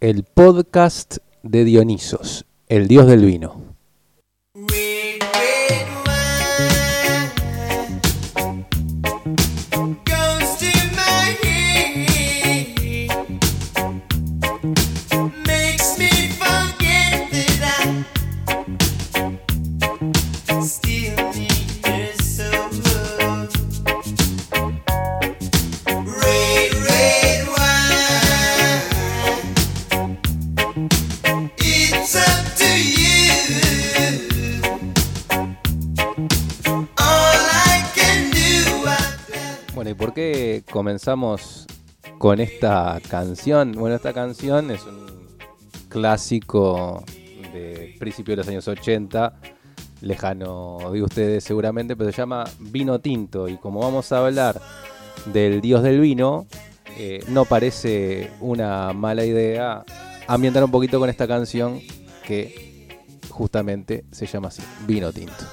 el podcast de Dionisos, el dios del vino. Comenzamos con esta canción. Bueno, esta canción es un clásico de principio de los años 80, lejano de ustedes seguramente, pero se llama Vino Tinto. Y como vamos a hablar del dios del vino, eh, no parece una mala idea ambientar un poquito con esta canción que justamente se llama así, Vino Tinto.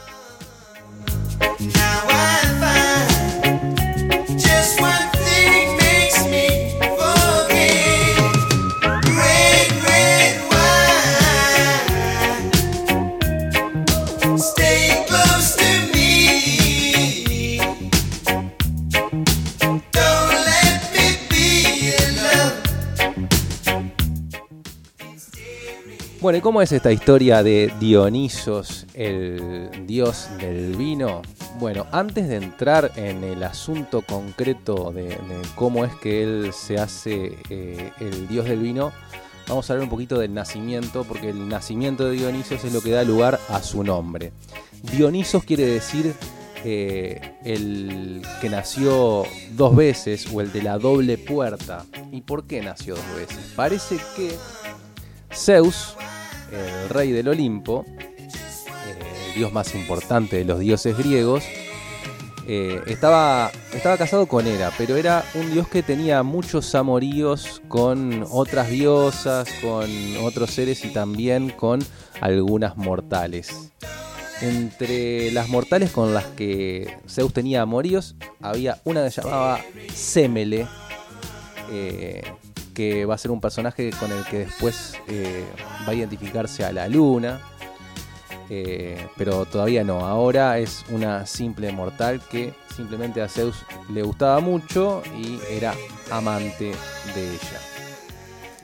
Bueno, ¿y cómo es esta historia de Dionisos, el dios del vino? Bueno, antes de entrar en el asunto concreto de, cómo es que él se hace eh, el dios del vino, vamos a hablar un poquito del nacimiento, porque el nacimiento de Dionisos es lo que da lugar a su nombre. Dionisos quiere decir eh, el que nació dos veces o el de la doble puerta. ¿Y por qué nació dos veces? Parece que Zeus, el rey del Olimpo, eh, el dios más importante de los dioses griegos, eh, estaba, estaba casado con Hera, pero era un dios que tenía muchos amoríos con otras diosas, con otros seres y también con algunas mortales. Entre las mortales con las que Zeus tenía amoríos, había una que llamaba Semele, eh, que va a ser un personaje con el que después eh, va a identificarse a la luna. Eh, pero todavía no, ahora es una simple mortal que simplemente a Zeus le gustaba mucho y era amante de ella.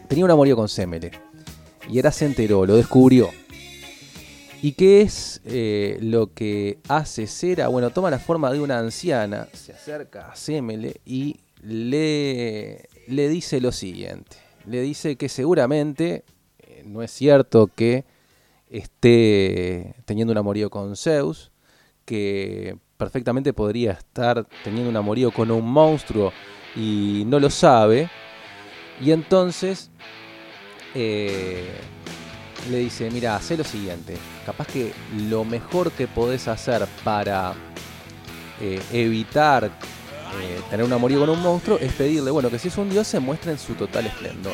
Tenía un amorío con Semele y era se enteró, lo descubrió. ¿Y qué es eh, lo que hace Cera? Bueno, toma la forma de una anciana, se acerca a Semele y le le dice lo siguiente. Le dice que seguramente eh, no es cierto que esté teniendo un amorío con Zeus, que perfectamente podría estar teniendo un amorío con un monstruo y no lo sabe. Y entonces eh, le dice, mira, haz lo siguiente, capaz que lo mejor que podés hacer para eh, evitar eh, tener un amorío con un monstruo es pedirle, bueno, que si es un dios se muestre en su total esplendor.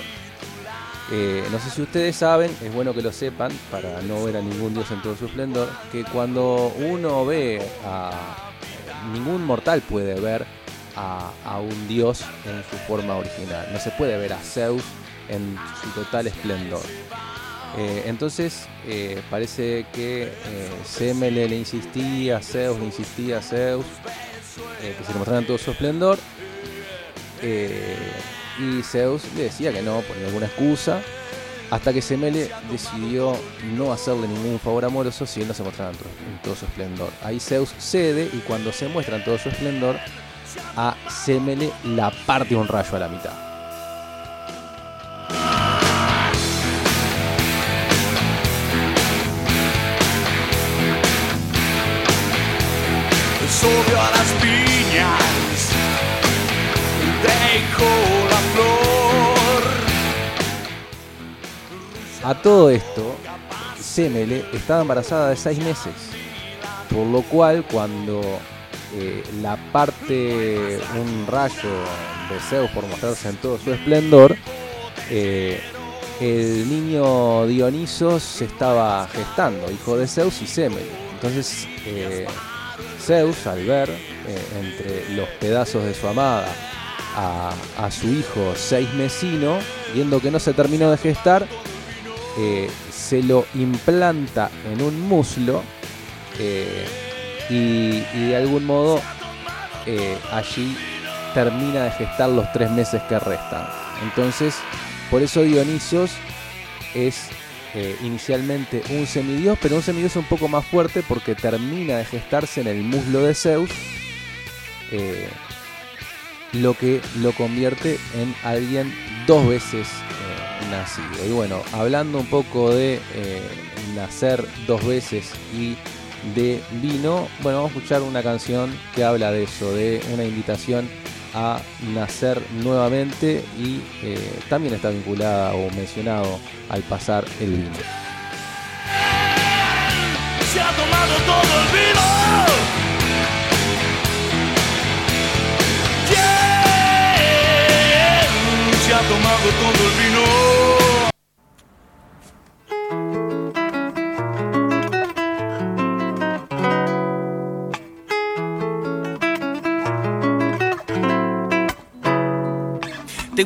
Eh, no sé si ustedes saben, es bueno que lo sepan para no ver a ningún dios en todo su esplendor, que cuando uno ve a... Ningún mortal puede ver a, un dios en su forma original. No se puede ver a Zeus en su total esplendor. Eh, entonces parece que Semele le insistía, Zeus le insistía a Zeus, eh, que se le mostraran todo su esplendor. Eh, y Zeus le decía que no, por alguna excusa, hasta que Semele decidió no hacerle ningún favor amoroso si él no se mostraba en todo, su esplendor. Ahí Zeus cede y cuando se muestra en todo su esplendor, a Semele la parte un rayo a la mitad. A las piñas, la flor. A todo esto, Semele estaba embarazada de seis meses, por lo cual cuando eh, la parte un rayo de Zeus por mostrarse en todo su esplendor, eh, el niño Dionisos se estaba gestando, hijo de Zeus y Semele. Entonces eh, Zeus, al ver eh, entre los pedazos de su amada a, su hijo seis mesino, viendo que no se terminó de gestar, eh, se lo implanta en un muslo eh, y, de algún modo allí termina de gestar los tres meses que restan. Entonces, por eso Dionisos es inicialmente un semidios, pero un semidios un poco más fuerte porque termina de gestarse en el muslo de Zeus lo que lo convierte en alguien dos veces eh, nacido. Y bueno, hablando un poco de eh, nacer dos veces y de vino, bueno, vamos a escuchar una canción que habla de eso, de una invitación a nacer nuevamente y eh, también está vinculada o mencionado al pasar el vino. Se ha tomado todo el el vino.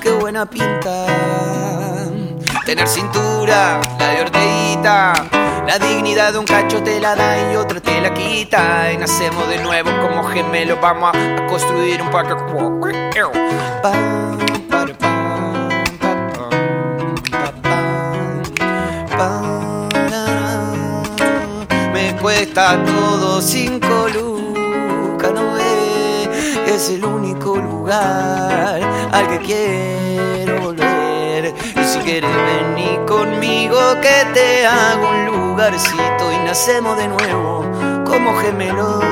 qué buena pinta. Tener cintura, la de Orteguita, la dignidad de un cacho te la da y otro te la quita. Y nacemos de nuevo como gemelos, vamos a, construir un parque. Me cuesta todo lucas, no es el único lugar al que quiero volver. Y si quieres venir conmigo, que te hago un lugarcito y nacemos de nuevo como gemelos.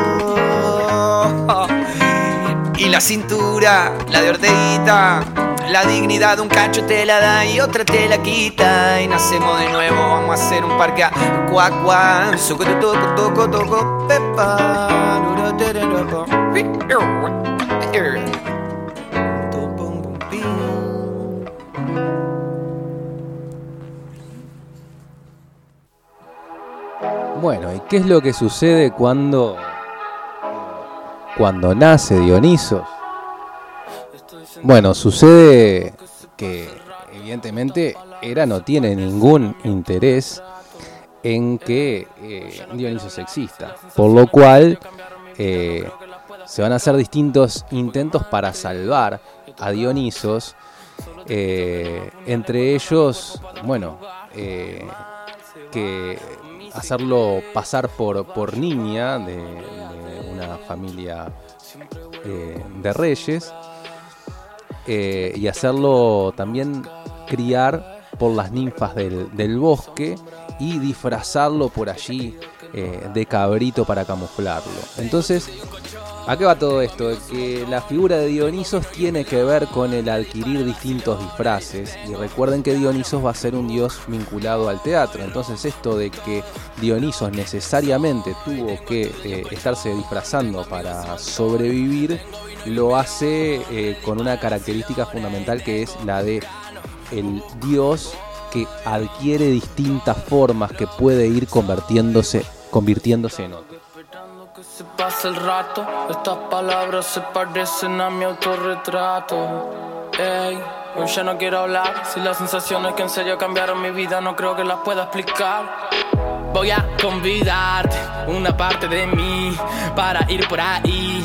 Y la cintura, la de Orteguita, la dignidad de un cacho te la da y otra te la quita. Y nacemos de nuevo, vamos a hacer un parque a cuac toco, toco, toco, pepa. Bueno, ¿y qué es lo que sucede cuando cuando nace Dionisos? Bueno, sucede que evidentemente Hera no tiene ningún interés en que eh, Dionisos exista, por lo cual eh, se van a hacer distintos intentos para salvar a Dionisos, eh, entre ellos, bueno, que hacerlo pasar por, por niña de, una familia eh, de reyes eh, y hacerlo también criar por las ninfas del, bosque y disfrazarlo por allí eh, de cabrito para camuflarlo. Entonces, ¿a qué va todo esto? Que la figura de Dionisos tiene que ver con el adquirir distintos disfraces. Y recuerden que Dionisos va a ser un dios vinculado al teatro. Entonces, esto de que Dionisos necesariamente tuvo que eh, estarse disfrazando para sobrevivir lo hace eh, con una característica fundamental que es la de el dios que adquiere distintas formas que puede ir convirtiéndose, convirtiéndose en otro. se pasa el rato, estas palabras se parecen a mi autorretrato. Ey, hoy ya no quiero hablar. Si las sensaciones que en serio cambiaron mi vida, no creo que las pueda explicar. Voy a convidarte una parte de mí para ir por ahí.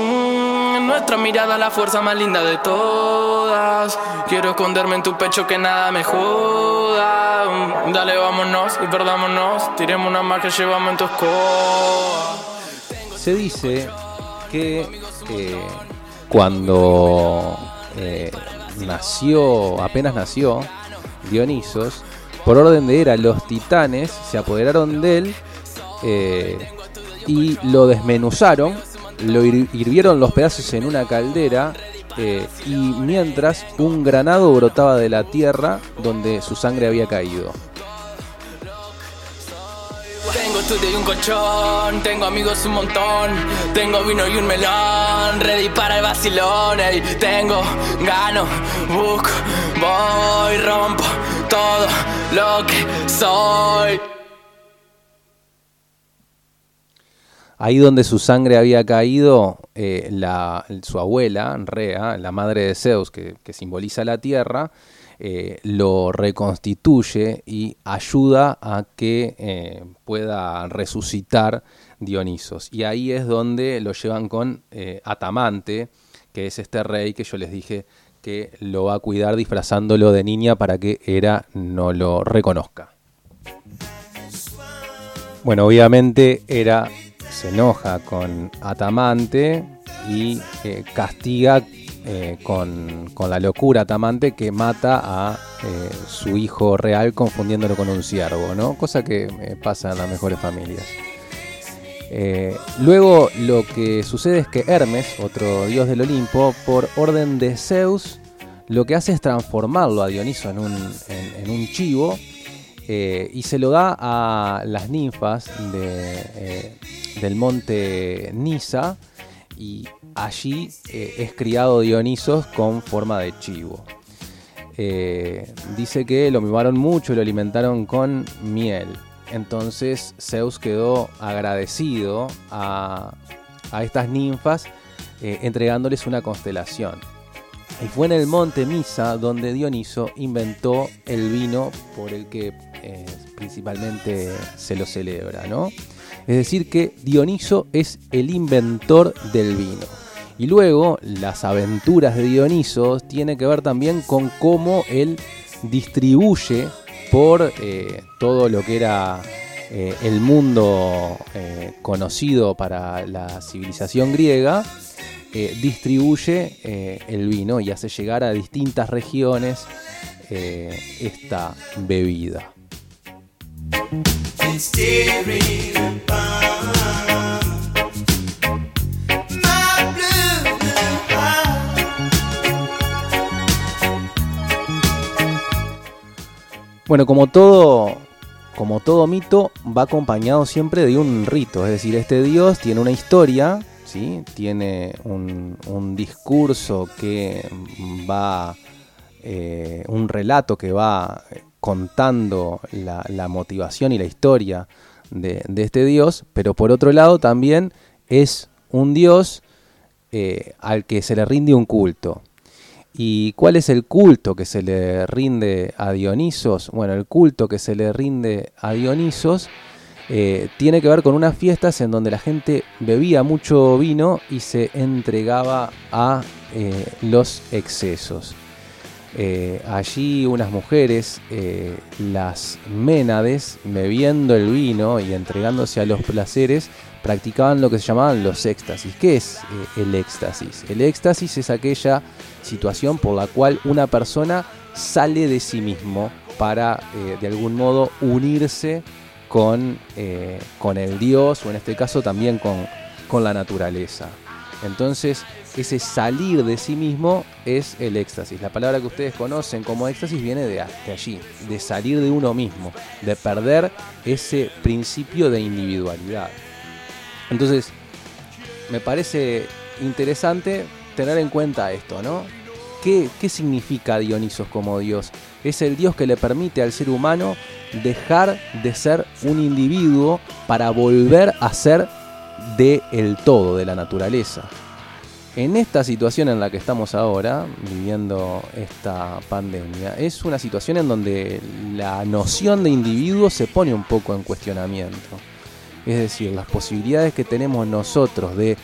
Nuestra mirada la fuerza más linda de todas. Quiero esconderme en tu pecho que nada me joda. Mm, Dale, vámonos y perdámonos. Tiremos una más que llevamos en tu escoba. Se dice que eh, cuando eh, nació, apenas nació, Dionisos, por orden de Hera, los titanes se apoderaron de él eh, y lo desmenuzaron, lo hir- hirvieron los pedazos en una caldera eh, y mientras un granado brotaba de la tierra donde su sangre había caído. Tengo estudio y un colchón, tengo amigos un montón, tengo vino y un melón, ready para el vacilón, tengo, gano, busco, voy, rompo todo lo que soy. Ahí donde su sangre había caído, eh, su abuela, Rea, la madre de Zeus, que, simboliza la tierra, eh, lo reconstituye y ayuda a que eh, pueda resucitar Dionisos. Y ahí es donde lo llevan con Atamante, que es este rey que yo les dije que lo va a cuidar disfrazándolo de niña para que Hera no lo reconozca. Bueno, obviamente Hera se enoja con Atamante y eh, castiga eh, con, con la locura Atamante que mata a eh, su hijo real confundiéndolo con un ciervo, ¿no? Cosa que pasa en las mejores familias. Luego lo que sucede es que Hermes, otro dios del Olimpo, por orden de Zeus, lo que hace es transformarlo a Dioniso en un, en- un chivo y se lo da a las ninfas de, del monte Nisa y allí eh, es criado Dionisos con forma de chivo. Eh, dice que lo mimaron mucho y lo alimentaron con miel. Entonces Zeus quedó agradecido a, a estas ninfas eh, entregándoles una constelación. Y fue en el monte Misa donde Dioniso inventó el vino por el que principalmente se lo celebra, ¿no? Es decir, que Dioniso es el inventor del vino. Y luego las aventuras de Dioniso tienen que ver también con cómo él distribuye por eh, todo lo que era eh, el mundo eh, conocido para la civilización griega, distribuye el vino y hace llegar a distintas regiones esta bebida. Bueno, como todo, como todo mito, va acompañado siempre de un rito. Es decir, este dios tiene una historia, ¿sí? tiene un, discurso que va, eh, un relato que va contando la, motivación y la historia de, de este dios, pero por otro lado también es un dios eh, al que se le rinde un culto. ¿Y cuál es el culto que se le rinde a Dionisos? Bueno, el culto que se le rinde a Dionisos eh, tiene que ver con unas fiestas en donde la gente bebía mucho vino y se entregaba a eh, los excesos. Eh, allí unas mujeres, eh, las Ménades, bebiendo el vino y entregándose a los placeres, practicaban lo que se llamaban los éxtasis. ¿Qué es eh, el éxtasis? El éxtasis es aquella situación por la cual una persona sale de sí mismo para de algún modo unirse con, con el Dios o en este caso también con, con la naturaleza. Entonces, ese salir de sí mismo es el éxtasis. La palabra que ustedes conocen como éxtasis viene de, allí, de salir de uno mismo, de perder ese principio de individualidad. Entonces, me parece interesante tener en cuenta esto, ¿no? ¿Qué, ¿Qué, significa Dionisos como Dios? Es el Dios que le permite al ser humano dejar de ser un individuo para volver a ser de el todo, de la naturaleza. En esta situación en la que estamos ahora, viviendo esta pandemia, es una situación en donde la noción de individuo se pone un poco en cuestionamiento. Es decir, las posibilidades que tenemos nosotros de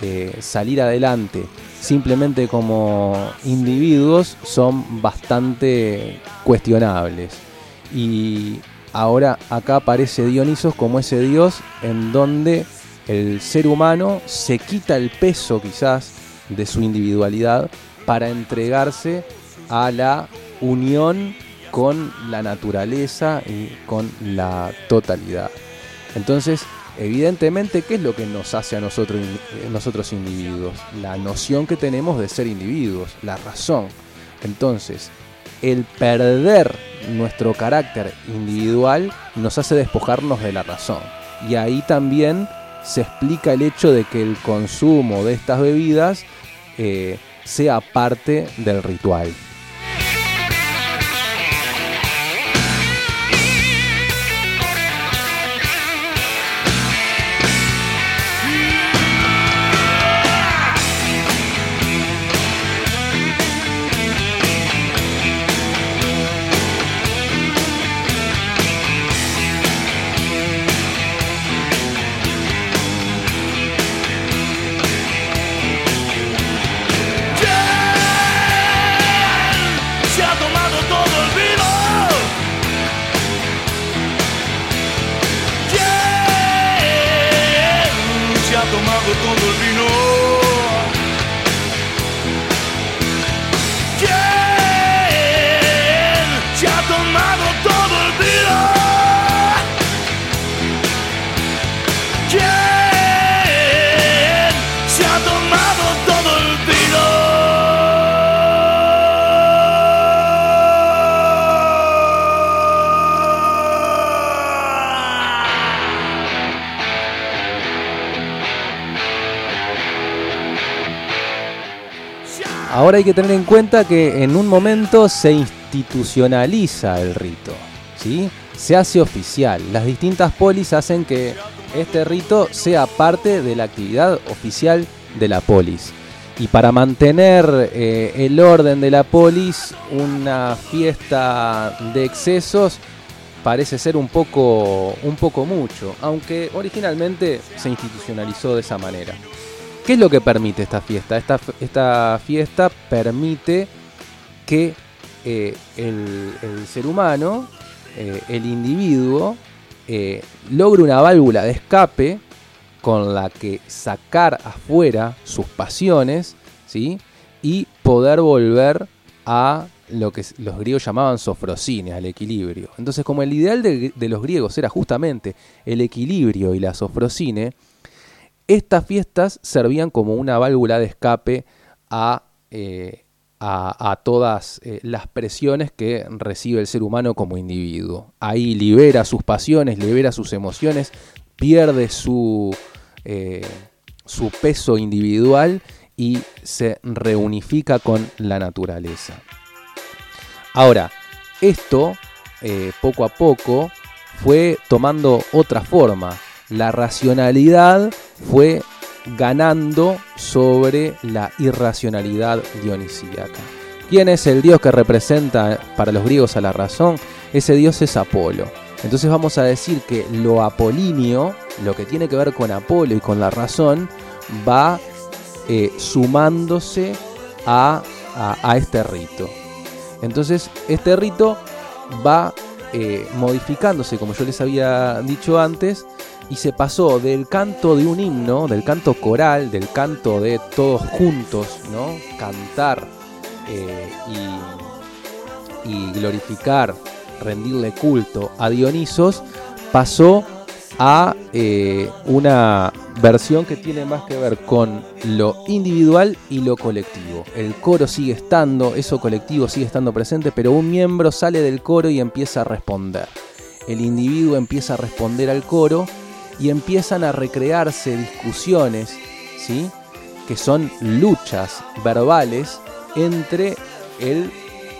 eh, salir adelante simplemente como individuos son bastante cuestionables. Y ahora acá aparece Dionisos como ese dios en donde el ser humano se quita el peso quizás de su individualidad para entregarse a la unión con la naturaleza y con la totalidad. Entonces, evidentemente, ¿qué es lo que nos hace a nosotros, nosotros individuos? La noción que tenemos de ser individuos, la razón. Entonces, el perder nuestro carácter individual nos hace despojarnos de la razón. Y ahí también se explica el hecho de que el consumo de estas bebidas eh, sea parte del ritual. mojado todo el vino. Ahora hay que tener en cuenta que en un momento se institucionaliza el rito, ¿sí? se hace oficial. Las distintas polis hacen que este rito sea parte de la actividad oficial de la polis. Y para mantener eh, el orden de la polis, una fiesta de excesos parece ser un poco, un poco mucho, aunque originalmente se institucionalizó de esa manera. ¿Qué es lo que permite esta fiesta? Esta, fiesta permite que eh, el, ser humano, eh, el individuo, eh, logre una válvula de escape con la que sacar afuera sus pasiones ¿sí? y poder volver a lo que los griegos llamaban sofrosine, al equilibrio. Entonces, como el ideal de, de los griegos era justamente el equilibrio y la sofrosine, estas fiestas servían como una válvula de escape a, eh, a, todas eh, las presiones que recibe el ser humano como individuo. Ahí libera sus pasiones, libera sus emociones, pierde su, eh, su peso individual y se reunifica con la naturaleza. Ahora, esto poco a poco fue tomando otra forma la racionalidad fue ganando sobre la irracionalidad dionisíaca. ¿Quién es el dios que representa para los griegos a la razón? Ese dios es Apolo. Entonces vamos a decir que lo apolíneo, lo que tiene que ver con Apolo y con la razón, va eh, sumándose a, este rito. Entonces este rito va eh, modificándose, como yo les había dicho antes, y se pasó del canto de un himno, del canto coral, del canto de todos juntos, ¿no? Cantar eh, y, glorificar rendirle culto a Dionisos, pasó a eh, una versión que tiene más que ver con lo individual y lo colectivo. El coro sigue estando, eso colectivo sigue estando presente, pero un miembro sale del coro y empieza a responder. El individuo empieza a responder al coro y empiezan a recrearse discusiones, ¿sí? que son luchas verbales entre el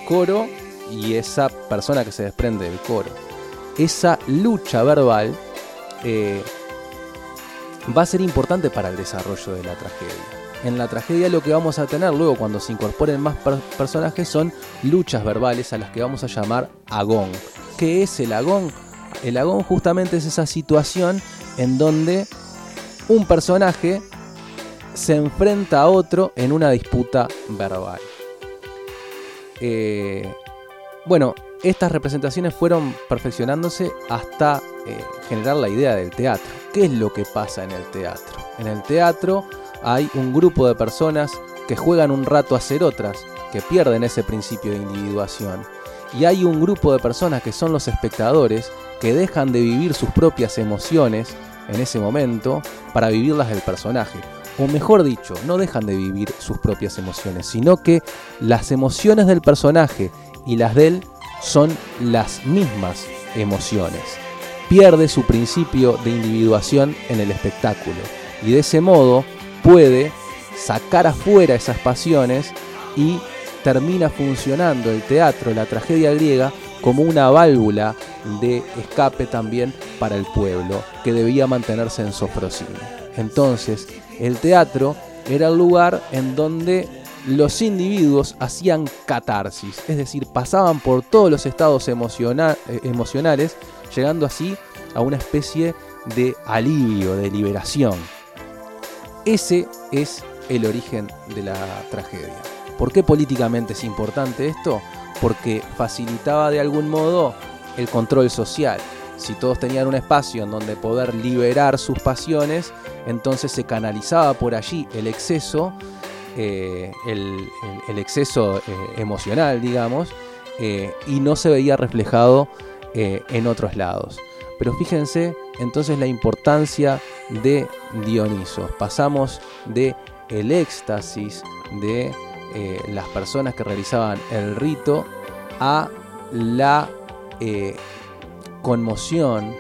coro y esa persona que se desprende del coro. Esa lucha verbal eh, va a ser importante para el desarrollo de la tragedia. En la tragedia lo que vamos a tener luego cuando se incorporen más personajes son luchas verbales a las que vamos a llamar agón. ¿Qué es el agón? El agón justamente es esa situación en donde un personaje se enfrenta a otro en una disputa verbal. Eh, bueno, estas representaciones fueron perfeccionándose hasta eh, generar la idea del teatro. ¿Qué es lo que pasa en el teatro? En el teatro hay un grupo de personas que juegan un rato a ser otras, que pierden ese principio de individuación. Y hay un grupo de personas que son los espectadores, que dejan de vivir sus propias emociones en ese momento para vivirlas del personaje. O mejor dicho, no dejan de vivir sus propias emociones, sino que las emociones del personaje y las de él son las mismas emociones. Pierde su principio de individuación en el espectáculo y de ese modo puede sacar afuera esas pasiones y termina funcionando el teatro, la tragedia griega, como una válvula de escape también para el pueblo, que debía mantenerse en sofrosina. Entonces, el teatro era el lugar en donde los individuos hacían catarsis, es decir, pasaban por todos los estados eh, emocionales, llegando así a una especie de alivio, de liberación. Ese es el origen de la tragedia. ¿Por qué políticamente es importante esto? Porque facilitaba de algún modo el control social. Si todos tenían un espacio en donde poder liberar sus pasiones, entonces se canalizaba por allí el exceso eh, el, exceso eh, emocional, digamos, eh, y no se veía reflejado en otros lados. Pero fíjense entonces la importancia de Dioniso. Pasamos de el éxtasis de las personas que realizaban el rito a la conmoción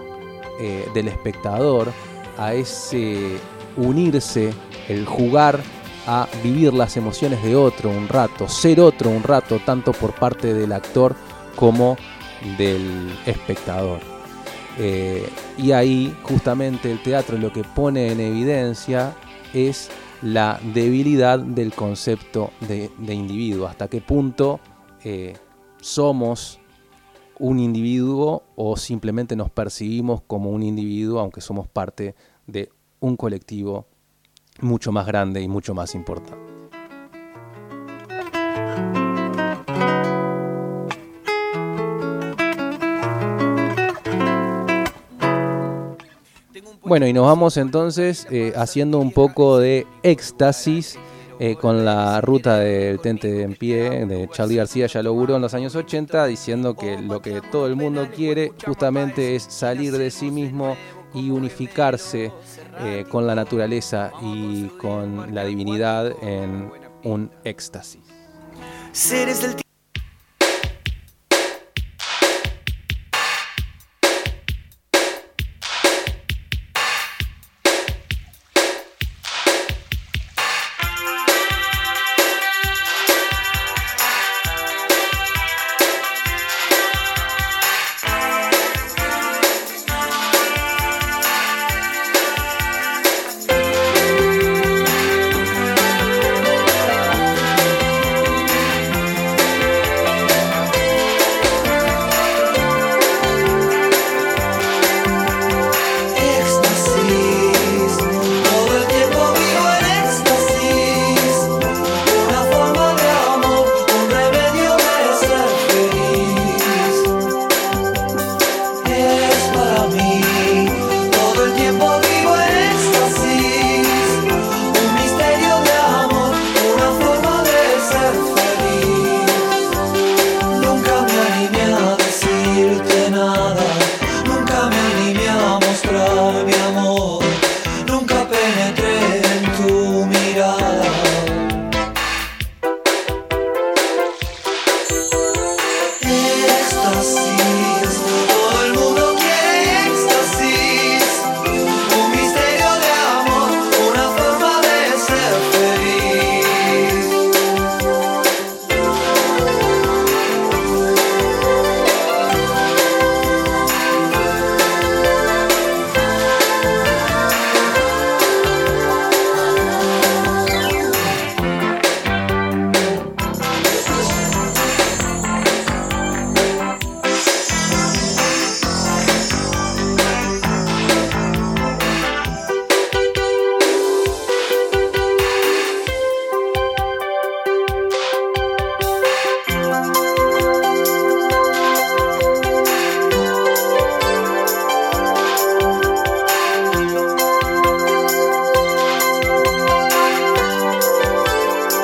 del espectador, a ese unirse, el jugar a vivir las emociones de otro un rato, ser otro un rato, tanto por parte del actor como del espectador. Eh, y ahí justamente el teatro lo que pone en evidencia es la debilidad del concepto de, individuo, hasta qué punto eh, somos un individuo o simplemente nos percibimos como un individuo aunque somos parte de un colectivo mucho más grande y mucho más importante. Bueno, y nos vamos entonces eh, haciendo un poco de éxtasis eh, con la ruta del Tente en Pie de Charlie García, ya lo en los años 80, diciendo que lo que todo el mundo quiere justamente es salir de sí mismo y unificarse eh, con la naturaleza y con la divinidad en un éxtasis. Seres del